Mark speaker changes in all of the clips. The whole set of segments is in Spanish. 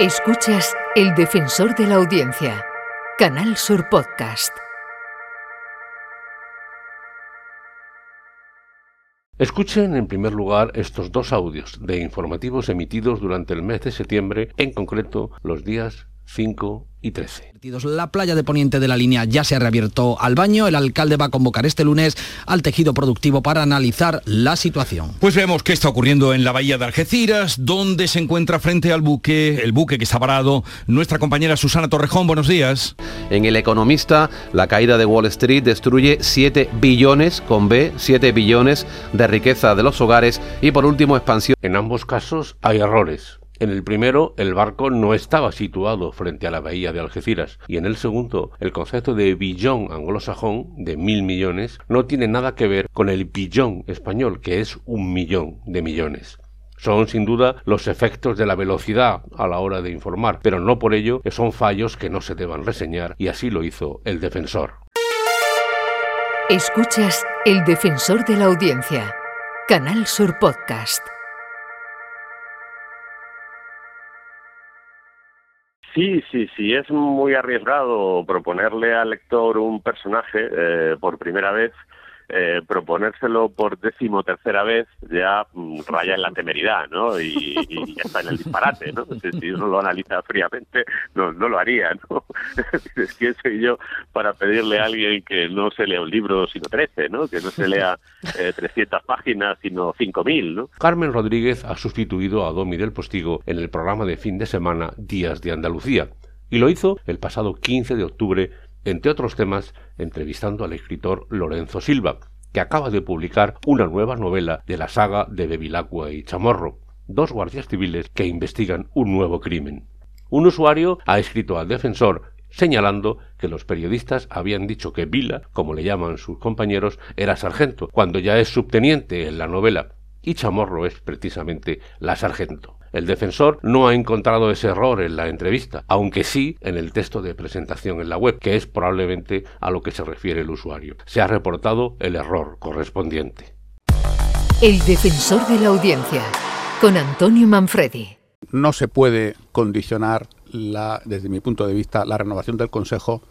Speaker 1: Escuchas El Defensor de la Audiencia, Canal Sur Podcast.
Speaker 2: Escuchen en primer lugar estos dos audios de informativos emitidos durante el mes de septiembre, en concreto los días 5 y 13.
Speaker 3: La playa de Poniente de la línea ya se ha reabierto al baño. El alcalde va a convocar este lunes al tejido productivo para analizar la situación.
Speaker 4: Pues vemos qué está ocurriendo en la bahía de Algeciras, donde se encuentra frente al buque, el buque que está parado, nuestra compañera Susana Torrejón. Buenos días.
Speaker 5: En El Economista, la caída de Wall Street destruye 7 billones, con B, 7 billones de riqueza de los hogares y por último expansión.
Speaker 2: En ambos casos hay errores. En el primero, el barco no estaba situado frente a la bahía de Algeciras, y en el segundo, el concepto de billón anglosajón, de mil millones, no tiene nada que ver con el billón español, que es un millón de millones. Son sin duda los efectos de la velocidad a la hora de informar, pero no por ello son fallos que no se deban reseñar, y así lo hizo el defensor.
Speaker 1: Escuchas El Defensor de la Audiencia, Canal Sur Podcast.
Speaker 6: Sí, sí, sí, es muy arriesgado proponerle al lector un personaje eh, por primera vez eh, proponérselo por decimotercera vez ya mm, raya en la temeridad, ¿no? Y, ya está en el disparate, ¿no? Si uno lo analiza fríamente, no, no lo haría, ¿no? ¿Quién soy yo para pedirle a alguien que no se lea un libro sino trece, ¿no? Que no se lea eh, 300 páginas sino 5.000, ¿no?
Speaker 2: Carmen Rodríguez ha sustituido a Domi del Postigo en el programa de fin de semana Días de Andalucía y lo hizo el pasado 15 de octubre entre otros temas, entrevistando al escritor Lorenzo Silva, que acaba de publicar una nueva novela de la saga de Bevilacqua y Chamorro, dos guardias civiles que investigan un nuevo crimen. Un usuario ha escrito al defensor señalando que los periodistas habían dicho que Vila, como le llaman sus compañeros, era sargento, cuando ya es subteniente en la novela, y Chamorro es precisamente la sargento. El defensor no ha encontrado ese error en la entrevista, aunque sí en el texto de presentación en la web, que es probablemente a lo que se refiere el usuario. Se ha reportado el error correspondiente.
Speaker 1: El defensor de la audiencia, con Antonio Manfredi.
Speaker 7: No se puede condicionar, la, desde mi punto de vista, la renovación del Consejo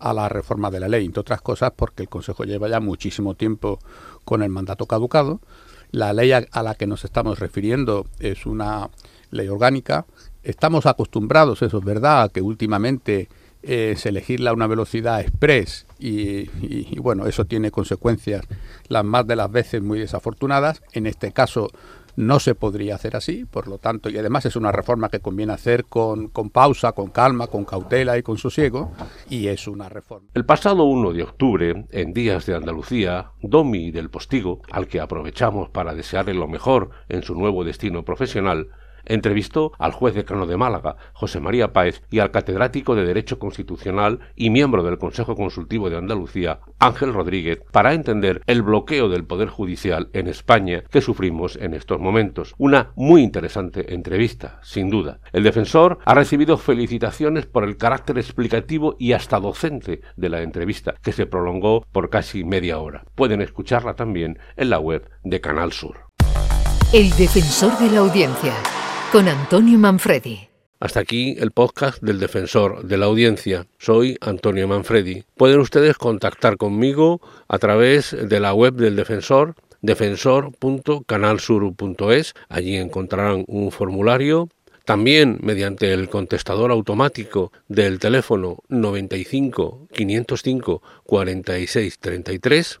Speaker 7: a la reforma de la ley, entre otras cosas porque el Consejo lleva ya muchísimo tiempo con el mandato caducado la ley a, la que nos estamos refiriendo es una ley orgánica. Estamos acostumbrados, eso es verdad, a que últimamente es elegirla a una velocidad express y, bueno, eso tiene consecuencias las más de las veces muy desafortunadas. En este caso no se podría hacer así, por lo tanto, y además es una reforma que conviene hacer con, con pausa, con calma, con cautela y con sosiego, y es una reforma.
Speaker 2: El pasado 1 de octubre, en Días de Andalucía, Domi del Postigo, al que aprovechamos para desearle lo mejor en su nuevo destino profesional, entrevistó al juez decano de Málaga, José María Páez, y al catedrático de Derecho Constitucional y miembro del Consejo Consultivo de Andalucía, Ángel Rodríguez, para entender el bloqueo del Poder Judicial en España que sufrimos en estos momentos. Una muy interesante entrevista, sin duda. El defensor ha recibido felicitaciones por el carácter explicativo y hasta docente de la entrevista, que se prolongó por casi media hora. Pueden escucharla también en la web de Canal Sur.
Speaker 1: El defensor de la audiencia con Antonio Manfredi.
Speaker 2: Hasta aquí el podcast del defensor de la audiencia. Soy Antonio Manfredi. Pueden ustedes contactar conmigo a través de la web del defensor defensor.canalsur.es. Allí encontrarán un formulario también mediante el contestador automático del teléfono 95 505 46 33